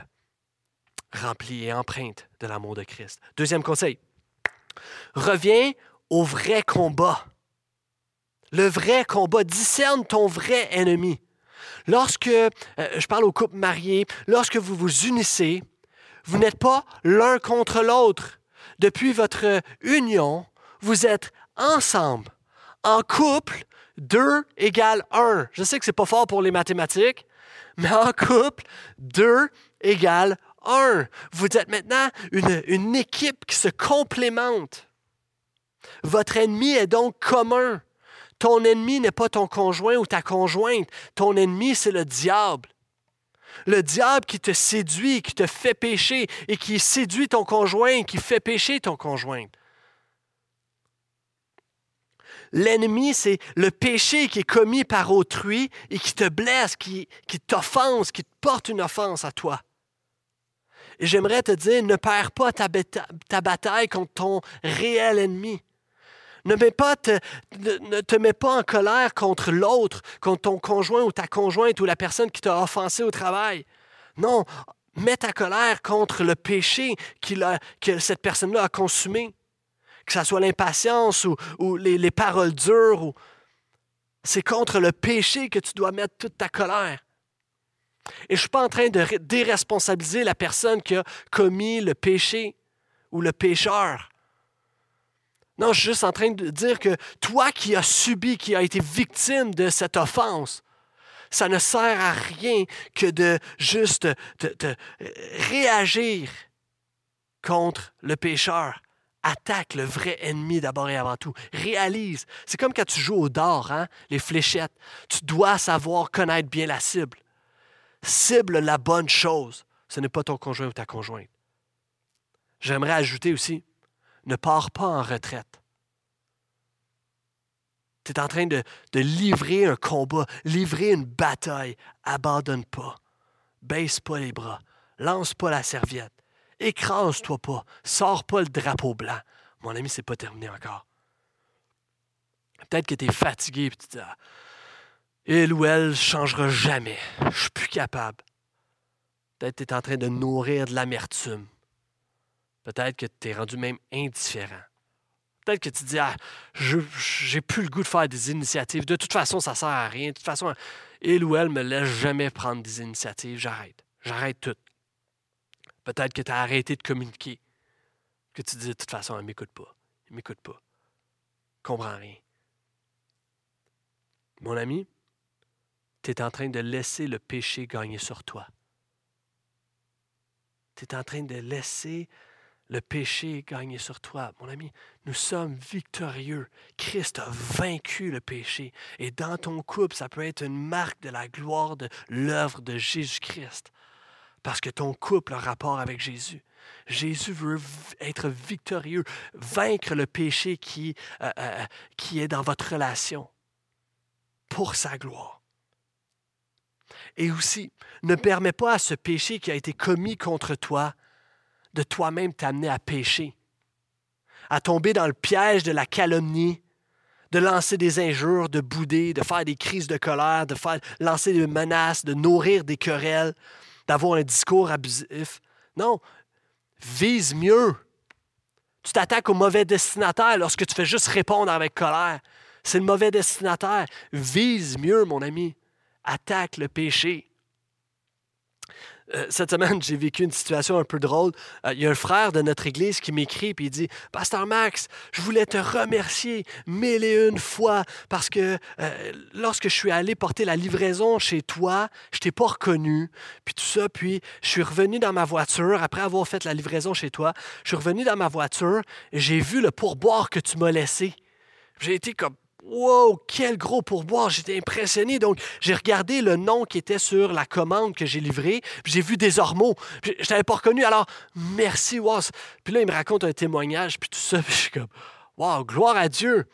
remplies et empreintes de l'amour de Christ. Deuxième conseil, reviens au vrai combat le vrai combat. Discerne ton vrai ennemi. Lorsque, euh, je parle aux couples mariés, lorsque vous vous unissez, vous n'êtes pas l'un contre l'autre. Depuis votre union, vous êtes ensemble. En couple, 2 égale 1. Je sais que ce n'est pas fort pour les mathématiques, mais en couple, 2 égale 1. Vous êtes maintenant une, une équipe qui se complémente. Votre ennemi est donc commun. Ton ennemi n'est pas ton conjoint ou ta conjointe. Ton ennemi, c'est le diable. Le diable qui te séduit, qui te fait pécher et qui séduit ton conjoint, qui fait pécher ton conjoint. L'ennemi, c'est le péché qui est commis par autrui et qui te blesse, qui, t'offense, qui te porte une offense à toi. Et j'aimerais te dire, ne perds pas ta bataille contre ton réel ennemi. Ne, te mets pas en colère contre l'autre, contre ton conjoint ou ta conjointe ou la personne qui t'a offensé au travail. Non, mets ta colère contre le péché a, que cette personne-là a consumé. Que ce soit l'impatience ou, les, paroles dures. C'est contre le péché que tu dois mettre toute ta colère. Et je ne suis pas en train de déresponsabiliser la personne qui a commis le péché ou le pécheur. Non, je suis juste en train de dire que toi qui as subi, qui as été victime de cette offense, ça ne sert à rien que de juste te, réagir contre le pécheur. Attaque le vrai ennemi d'abord et avant tout. Réalise. C'est comme quand tu joues au dard, hein, les fléchettes. Tu dois savoir connaître bien la cible. Cible la bonne chose. Ce n'est pas ton conjoint ou ta conjointe. J'aimerais ajouter aussi, ne pars pas en retraite. Tu es en train de, livrer un combat, livrer une bataille. Abandonne pas. Baisse pas les bras. Lance pas la serviette. Écrase-toi pas. Sors pas le drapeau blanc. Mon ami, c'est pas terminé encore. Peut-être que tu es fatigué et tu ah, Il ou elle changera jamais. Je suis plus capable. Peut-être que tu es en train de nourrir de l'amertume. Peut-être que tu es rendu même indifférent. Peut-être que tu dis, ah, j'ai plus le goût de faire des initiatives. De toute façon, ça sert à rien. De toute façon, il ou elle me laisse jamais prendre des initiatives. J'arrête. J'arrête tout. Peut-être que tu as arrêté de communiquer. Que tu dis, de toute façon, elle ne m'écoute pas. Elle ne m'écoute pas. Comprends rien. Mon ami, tu es en train de laisser le péché gagner sur toi. Tu es en train de laisser le péché gagné sur toi. Mon ami, nous sommes victorieux. Christ a vaincu le péché. Et dans ton couple, ça peut être une marque de la gloire de l'œuvre de Jésus-Christ. Parce que ton couple a rapport avec Jésus. Jésus veut être victorieux, vaincre le péché qui, euh, euh, qui est dans votre relation pour sa gloire. Et aussi, ne permets pas à ce péché qui a été commis contre toi de toi-même t'amener à pécher, à tomber dans le piège de la calomnie, de lancer des injures, de bouder, de faire des crises de colère, de faire lancer des menaces, de nourrir des querelles, d'avoir un discours abusif. Non, vise mieux. Tu t'attaques au mauvais destinataire lorsque tu fais juste répondre avec colère. C'est le mauvais destinataire. Vise mieux, mon ami. Attaque le péché. Euh, cette semaine, j'ai vécu une situation un peu drôle. Euh, il y a un frère de notre église qui m'écrit et il dit Pasteur Max, je voulais te remercier mille et une fois parce que euh, lorsque je suis allé porter la livraison chez toi, je t'ai pas reconnu. Puis tout ça, puis je suis revenu dans ma voiture après avoir fait la livraison chez toi. Je suis revenu dans ma voiture j'ai vu le pourboire que tu m'as laissé. J'ai été comme Wow, quel gros pourboire! J'étais impressionné. Donc, j'ai regardé le nom qui était sur la commande que j'ai livrée. J'ai vu des ormeaux. Je ne t'avais pas reconnu. Alors, merci, wow. Puis là, il me raconte un témoignage, puis tout ça. Puis je suis comme, wow, gloire à Dieu.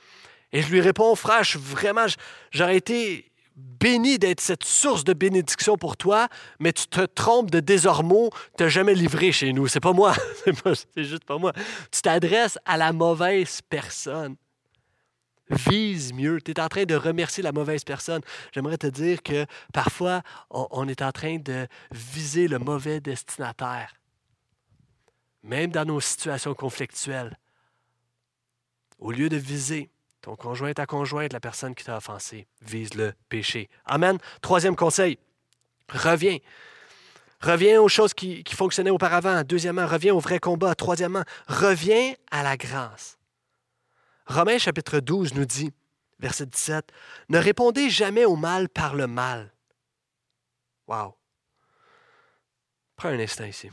Et je lui réponds, frère, je vraiment, j'aurais été béni d'être cette source de bénédiction pour toi, mais tu te trompes de désormeaux, tu jamais livré chez nous. C'est pas moi. C'est juste pas moi. Tu t'adresses à la mauvaise personne vise mieux. Tu es en train de remercier la mauvaise personne. J'aimerais te dire que parfois, on, est en train de viser le mauvais destinataire, même dans nos situations conflictuelles. Au lieu de viser ton conjoint, ta conjointe, la personne qui t'a offensé, vise le péché. Amen. Troisième conseil, reviens. Reviens aux choses qui, qui fonctionnaient auparavant. Deuxièmement, reviens au vrai combat. Troisièmement, reviens à la grâce. Romains chapitre 12 nous dit, verset 17, Ne répondez jamais au mal par le mal. Wow. Prends un instant ici.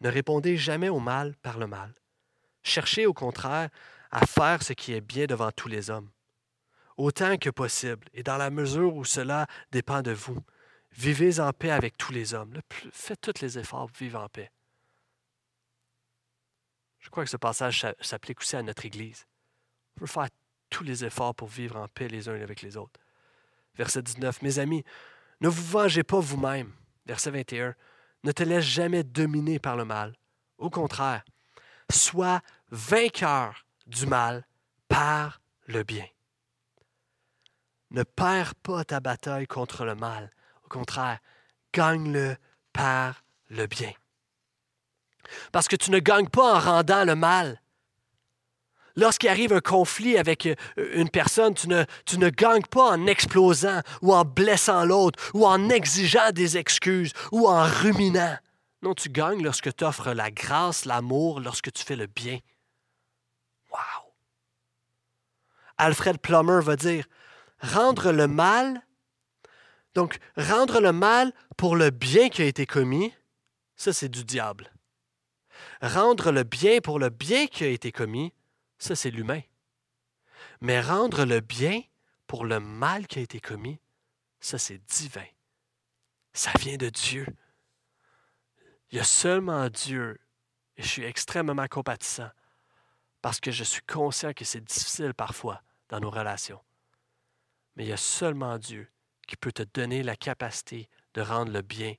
Ne répondez jamais au mal par le mal. Cherchez au contraire à faire ce qui est bien devant tous les hommes, autant que possible, et dans la mesure où cela dépend de vous. Vivez en paix avec tous les hommes. Faites tous les efforts pour vivre en paix. Je crois que ce passage s'applique aussi à notre Église. On veut faire tous les efforts pour vivre en paix les uns avec les autres. Verset 19. Mes amis, ne vous vengez pas vous-même. Verset 21. Ne te laisse jamais dominer par le mal. Au contraire, sois vainqueur du mal par le bien. Ne perds pas ta bataille contre le mal. Au contraire, gagne-le par le bien. Parce que tu ne gagnes pas en rendant le mal, lorsqu'il arrive un conflit avec euh, une personne, tu ne, tu ne gagnes pas en explosant ou en blessant l'autre ou en exigeant des excuses ou en ruminant. Non, tu gagnes lorsque tu offres la grâce, l'amour, lorsque tu fais le bien. Wow! Alfred Plummer va dire rendre le mal, donc rendre le mal pour le bien qui a été commis, ça c'est du diable. Rendre le bien pour le bien qui a été commis, ça, c'est l'humain. Mais rendre le bien pour le mal qui a été commis, ça, c'est divin. Ça vient de Dieu. Il y a seulement Dieu, et je suis extrêmement compatissant, parce que je suis conscient que c'est difficile parfois dans nos relations. Mais il y a seulement Dieu qui peut te donner la capacité de rendre le bien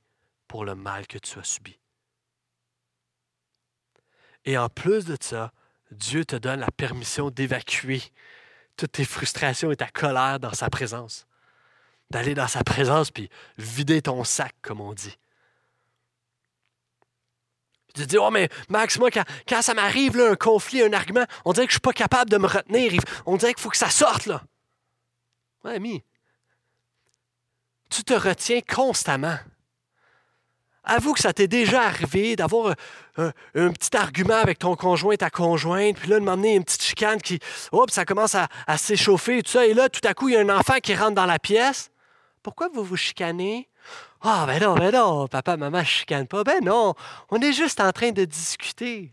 pour le mal que tu as subi. Et en plus de ça, Dieu te donne la permission d'évacuer toutes tes frustrations et ta colère dans sa présence. D'aller dans sa présence puis vider ton sac, comme on dit. Tu te dis, oh, mais Max, moi, quand, ça m'arrive, un conflit, un argument, on dirait que je ne suis pas capable de me retenir. On dirait qu'il faut que ça sorte, là. Ouais, ami. Tu te retiens constamment. Avoue que ça t'est déjà arrivé d'avoir un, petit argument avec ton conjoint, ta conjointe, puis là, de m'emmener une petite chicane qui, hop, ça commence à, s'échauffer, tout ça, et là, tout à coup, il y a un enfant qui rentre dans la pièce. Pourquoi vous vous chicanez? Ah, ben non, ben non, papa, maman, je chicane pas. Ben non, on est juste en train de discuter.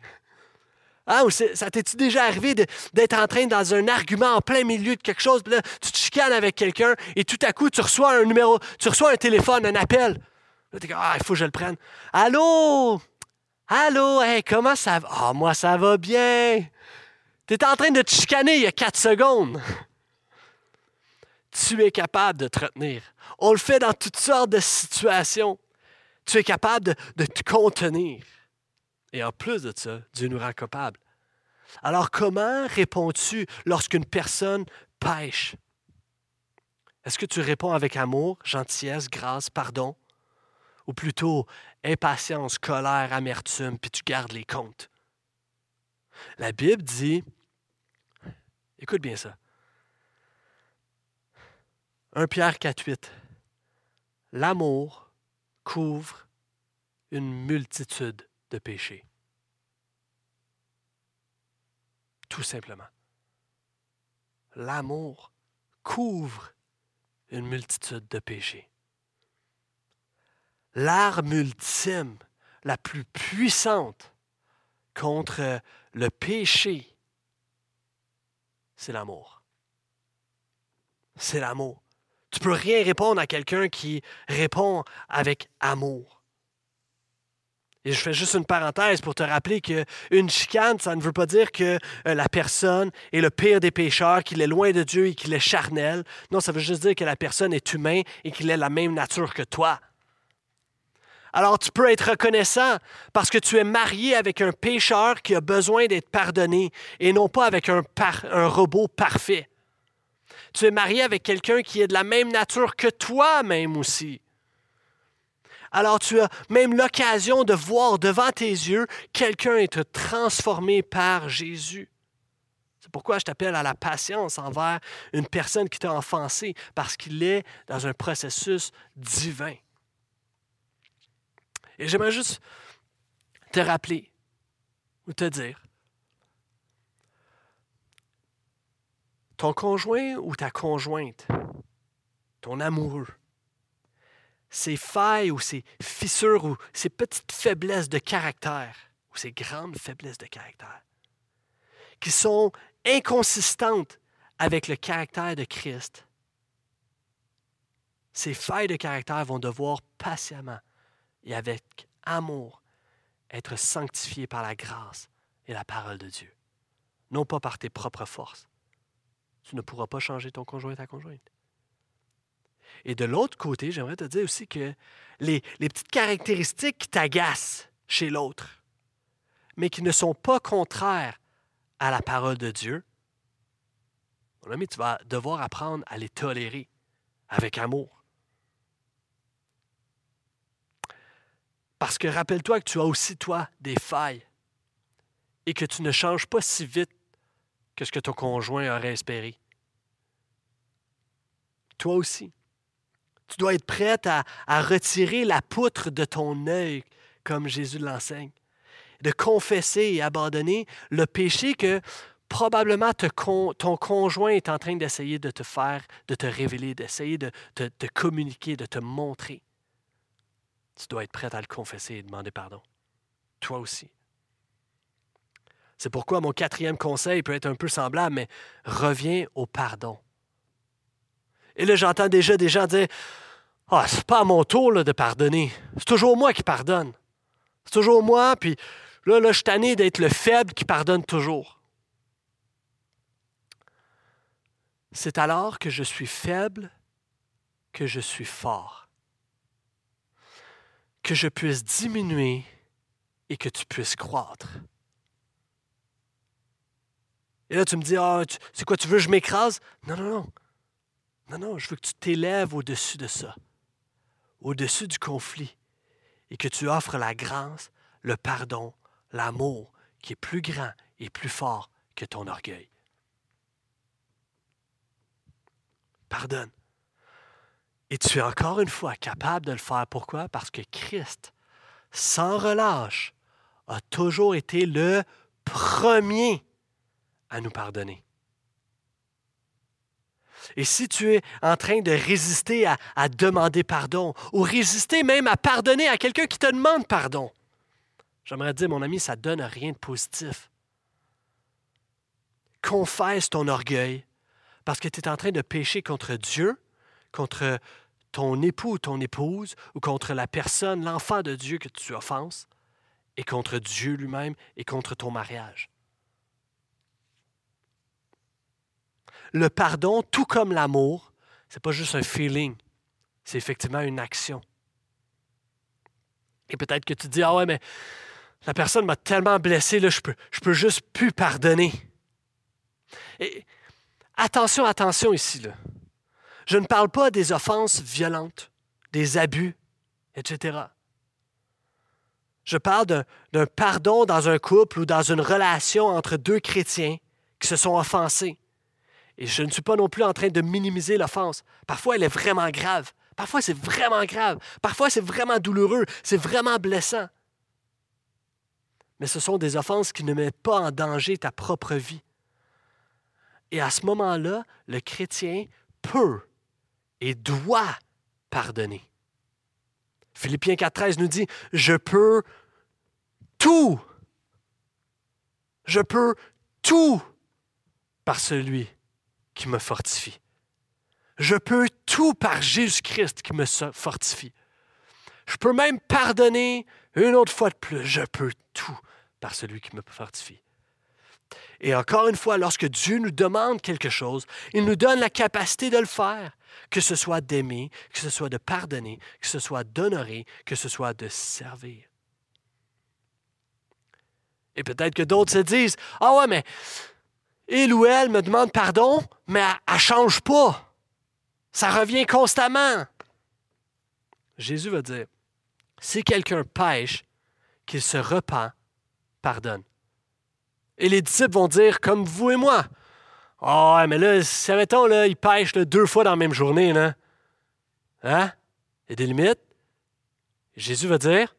Ah, ou ça t'est-tu déjà arrivé d'être en train dans un argument en plein milieu de quelque chose, puis là, tu te chicanes avec quelqu'un et tout à coup, tu reçois un numéro, tu reçois un téléphone, un appel. Là, tu ah, il faut que je le prenne. Allô? Allô? Comment ça va? Ah, moi, ça va bien. Tu étais en train de te chicaner il y a quatre secondes. Tu es capable de te retenir. On le fait dans toutes sortes de situations. Tu es capable de, de te contenir. Et en plus de ça, Dieu nous rend capable. Alors comment réponds-tu lorsqu'une personne pêche? Est-ce que tu réponds avec amour, gentillesse, grâce, pardon? Ou plutôt impatience, colère, amertume, puis tu gardes les comptes? La Bible dit, écoute bien ça, 1 Pierre 4.8, l'amour couvre une multitude de péché. Tout simplement. L'amour couvre une multitude de péchés. L'arme ultime, la plus puissante contre le péché, c'est l'amour. C'est l'amour. Tu peux rien répondre à quelqu'un qui répond avec amour. Et je fais juste une parenthèse pour te rappeler qu'une chicane, ça ne veut pas dire que euh, la personne est le pire des pécheurs, qu'il est loin de Dieu et qu'il est charnel. Non, ça veut juste dire que la personne est humaine et qu'il est la même nature que toi. Alors tu peux être reconnaissant parce que tu es marié avec un pécheur qui a besoin d'être pardonné et non pas avec un, robot parfait. Tu es marié avec quelqu'un qui est de la même nature que toi-même aussi alors tu as même l'occasion de voir devant tes yeux quelqu'un être transformé par Jésus. C'est pourquoi je t'appelle à la patience envers une personne qui t'a offensé, parce qu'il est dans un processus divin. Et j'aimerais juste te rappeler ou te dire, ton conjoint ou ta conjointe, ton amoureux, ces failles ou ces fissures ou ces petites faiblesses de caractère ou ces grandes faiblesses de caractère qui sont inconsistantes avec le caractère de Christ, ces failles de caractère vont devoir patiemment et avec amour être sanctifiées par la grâce et la parole de Dieu, non pas par tes propres forces. Tu ne pourras pas changer ton conjoint et ta conjointe. Et de l'autre côté, j'aimerais te dire aussi que les, petites caractéristiques qui t'agacent chez l'autre, mais qui ne sont pas contraires à la parole de Dieu, mon tu vas devoir apprendre à les tolérer avec amour. Parce que rappelle-toi que tu as aussi, toi, des failles et que tu ne changes pas si vite que ce que ton conjoint aurait espéré. Toi aussi. Tu dois être prête à, retirer la poutre de ton œil, comme Jésus l'enseigne. De confesser et abandonner le péché que probablement ton conjoint est en train d'essayer de te faire, de te révéler, d'essayer de te communiquer, de te montrer. Tu dois être prête à le confesser et demander pardon. Toi aussi. C'est pourquoi mon quatrième conseil peut être un peu semblable, mais reviens au pardon. Et là, j'entends déjà des gens dire Ah, c'est pas à mon tour de pardonner. C'est toujours moi qui pardonne. C'est toujours moi, puis là, là, je suis d'être le faible qui pardonne toujours. C'est alors que je suis faible que je suis fort. Que je puisse diminuer et que tu puisses croître. Et là, tu me dis, ah, c'est quoi, tu veux que je m'écrase? Non, non, non. Non, non, je veux que tu t'élèves au-dessus de ça, au-dessus du conflit, et que tu offres la grâce, le pardon, l'amour qui est plus grand et plus fort que ton orgueil. Pardonne. Et tu es encore une fois capable de le faire. Pourquoi? Parce que Christ, sans relâche, a toujours été le premier à nous pardonner. Et si tu es en train de résister à, demander pardon, ou résister même à pardonner à quelqu'un qui te demande pardon, j'aimerais dire, mon ami, ça ne donne rien de positif. Confesse ton orgueil parce que tu es en train de pécher contre Dieu, contre ton époux ou ton épouse, ou contre la personne, l'enfant de Dieu que tu offenses, et contre Dieu lui-même et contre ton mariage. Le pardon, tout comme l'amour, c'est pas juste un feeling, c'est effectivement une action. Et peut-être que tu dis, ah ouais, mais la personne m'a tellement blessé, là, je peux, je peux juste plus pardonner. Et attention, attention ici. Là. Je ne parle pas des offenses violentes, des abus, etc. Je parle d'un pardon dans un couple ou dans une relation entre deux chrétiens qui se sont offensés. Et je ne suis pas non plus en train de minimiser l'offense. Parfois, elle est vraiment grave. Parfois, c'est vraiment grave. Parfois, c'est vraiment douloureux. C'est vraiment blessant. Mais ce sont des offenses qui ne mettent pas en danger ta propre vie. Et à ce moment-là, le chrétien peut et doit pardonner. Philippiens 4.13 nous dit, je peux tout, je peux tout par celui qui me fortifie. Je peux tout par Jésus-Christ qui me fortifie. Je peux même pardonner une autre fois de plus. Je peux tout par celui qui me fortifie. Et encore une fois, lorsque Dieu nous demande quelque chose, il nous donne la capacité de le faire, que ce soit d'aimer, que ce soit de pardonner, que ce soit d'honorer, que ce soit de servir. Et peut-être que d'autres se disent, ah ouais, mais il ou elle me demande pardon, mais elle ne change pas. Ça revient constamment. Jésus va dire, si quelqu'un pêche, qu'il se repent, pardonne. Et les disciples vont dire, comme vous et moi, Ah, mais là, si, mettons, là, ils pêchent deux fois dans la même journée, là. Hein? Il y a des limites? Jésus va dire,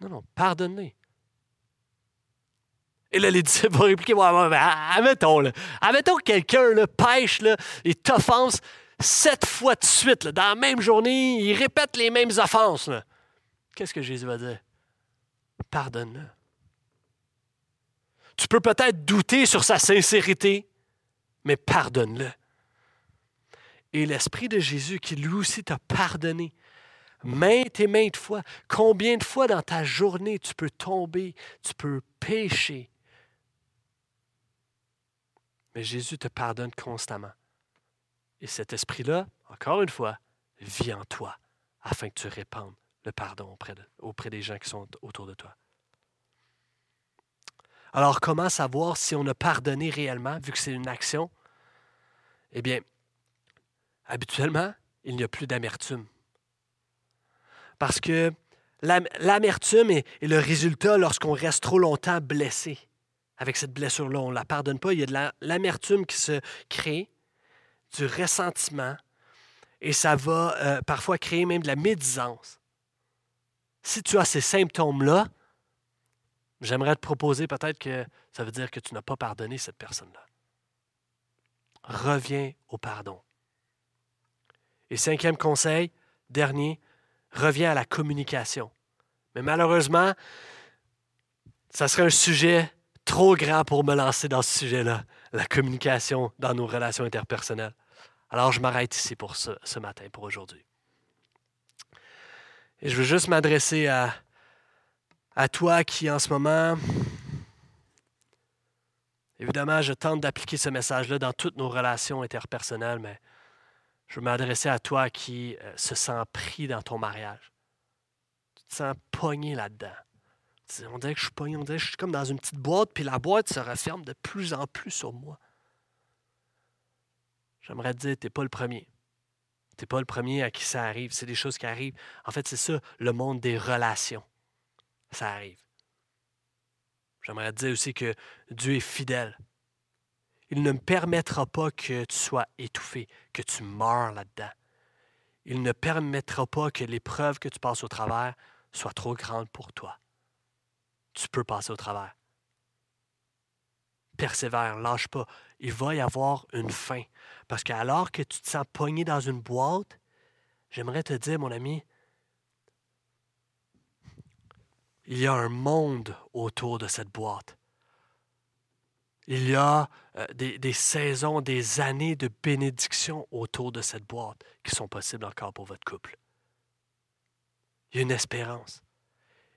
non, non, pardonnez. Et là, les disciples vont répliquer, ouais, ouais, admettons, là, admettons que quelqu'un là, pêche là, et t'offense sept fois de suite, là, dans la même journée, il répète les mêmes offenses. Qu'est-ce que Jésus va dire? Pardonne-le. Tu peux peut-être douter sur sa sincérité, mais pardonne-le. Et l'Esprit de Jésus qui lui aussi t'a pardonné, maintes et maintes fois, combien de fois dans ta journée tu peux tomber, tu peux pécher? Mais Jésus te pardonne constamment. Et cet esprit-là, encore une fois, vit en toi afin que tu répandes le pardon auprès, auprès des gens qui sont autour de toi. Alors, comment savoir si on a pardonné réellement, vu que c'est une action? Eh bien, habituellement, il n'y a plus d'amertume. Parce que l'amertume est, le résultat lorsqu'on reste trop longtemps blessé. Avec cette blessure-là, on ne la pardonne pas. Il y a de l'amertume qui se crée, du ressentiment, et ça va euh, parfois créer même de la médisance. Si tu as ces symptômes-là, J'aimerais te proposer peut-être que ça veut dire que tu n'as pas pardonné cette personne-là. Reviens au pardon. Et cinquième conseil, dernier, reviens à la communication. Mais malheureusement, ça serait un sujet trop grand pour me lancer dans ce sujet-là, la communication dans nos relations interpersonnelles. Alors je m'arrête ici pour ce, ce matin, pour aujourd'hui. Et je veux juste m'adresser à, à toi qui en ce moment, évidemment, je tente d'appliquer ce message-là dans toutes nos relations interpersonnelles, mais je veux m'adresser à toi qui euh, se sent pris dans ton mariage. Tu te sens pogné là-dedans. On dirait que je suis pogné, on dirait que je suis comme dans une petite boîte, puis la boîte se referme de plus en plus sur moi. J'aimerais te dire, tu n'es pas le premier. Tu n'es pas le premier à qui ça arrive. C'est des choses qui arrivent. En fait, c'est ça, le monde des relations ça arrive. J'aimerais dire aussi que Dieu est fidèle. Il ne me permettra pas que tu sois étouffé, que tu meurs là-dedans. Il ne permettra pas que l'épreuve que tu passes au travers soit trop grande pour toi. Tu peux passer au travers. Persévère, lâche pas. il va y avoir une fin. Parce qu'alors que tu te sens pogné dans une boîte, j'aimerais te dire, mon ami, il y a un monde autour de cette boîte. Il y a euh, des, saisons, des années de bénédiction autour de cette boîte qui sont possibles encore pour votre couple. Il y a une espérance.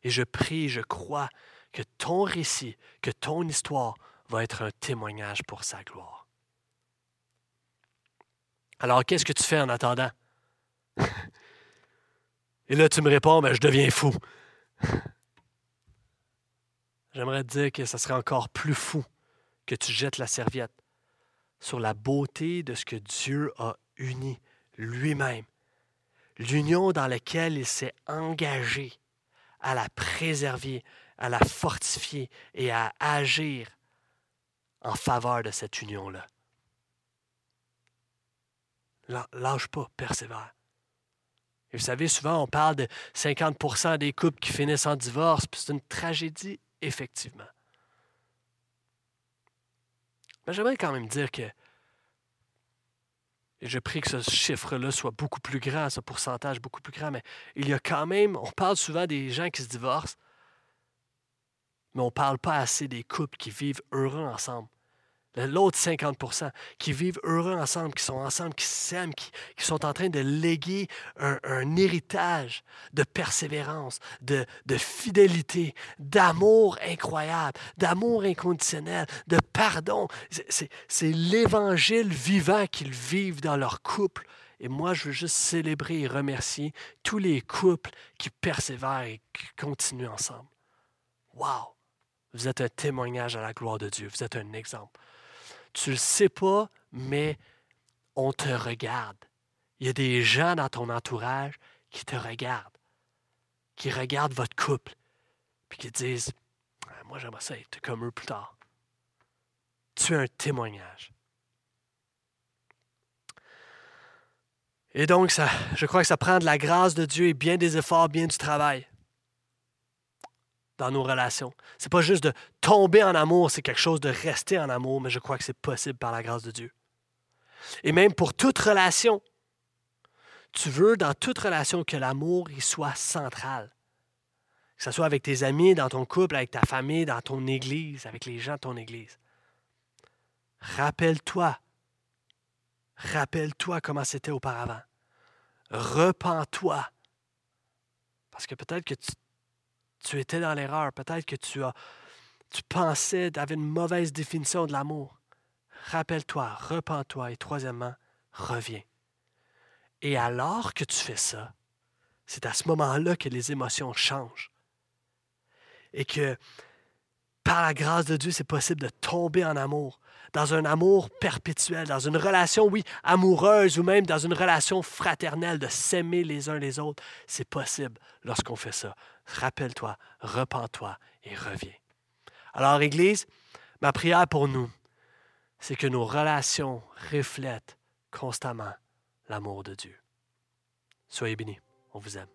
Et je prie, je crois que ton récit, que ton histoire va être un témoignage pour sa gloire. Alors, qu'est-ce que tu fais en attendant? Et là, tu me réponds, mais ben, je deviens fou. J'aimerais te dire que ce serait encore plus fou que tu jettes la serviette sur la beauté de ce que Dieu a uni lui-même, l'union dans laquelle il s'est engagé à la préserver, à la fortifier et à agir en faveur de cette union-là. Lâche pas, persévère. Et vous savez, souvent, on parle de 50% des couples qui finissent en divorce, puis c'est une tragédie, effectivement. Mais j'aimerais quand même dire que, et je prie que ce chiffre-là soit beaucoup plus grand, ce pourcentage beaucoup plus grand, mais il y a quand même, on parle souvent des gens qui se divorcent, mais on ne parle pas assez des couples qui vivent heureux ensemble l'autre 50% qui vivent heureux ensemble, qui sont ensemble, qui s'aiment, qui, sont en train de léguer un, héritage de persévérance, de, de fidélité, d'amour incroyable, d'amour inconditionnel, de pardon. C'est l'évangile vivant qu'ils vivent dans leur couple. Et moi, je veux juste célébrer et remercier tous les couples qui persévèrent et qui continuent ensemble. Wow! Vous êtes un témoignage à la gloire de Dieu. Vous êtes un exemple. Tu le sais pas, mais on te regarde. Il y a des gens dans ton entourage qui te regardent, qui regardent votre couple, puis qui disent ah, Moi, j'aimerais ça être comme eux plus tard. Tu es un témoignage. Et donc, ça, je crois que ça prend de la grâce de Dieu et bien des efforts, bien du travail dans nos relations. C'est pas juste de tomber en amour, c'est quelque chose de rester en amour, mais je crois que c'est possible par la grâce de Dieu. Et même pour toute relation, tu veux dans toute relation que l'amour y soit central. Que ce soit avec tes amis, dans ton couple, avec ta famille, dans ton église, avec les gens de ton église. Rappelle-toi. Rappelle-toi comment c'était auparavant. Repens-toi. Parce que peut-être que tu tu étais dans l'erreur. Peut-être que tu as tu pensais, tu une mauvaise définition de l'amour. Rappelle-toi, repens-toi et troisièmement, reviens. Et alors que tu fais ça, c'est à ce moment-là que les émotions changent. Et que par la grâce de Dieu, c'est possible de tomber en amour, dans un amour perpétuel, dans une relation, oui, amoureuse ou même dans une relation fraternelle, de s'aimer les uns les autres. C'est possible lorsqu'on fait ça rappelle-toi, repens-toi et reviens. Alors, Église, ma prière pour nous, c'est que nos relations reflètent constamment l'amour de Dieu. Soyez bénis. On vous aime.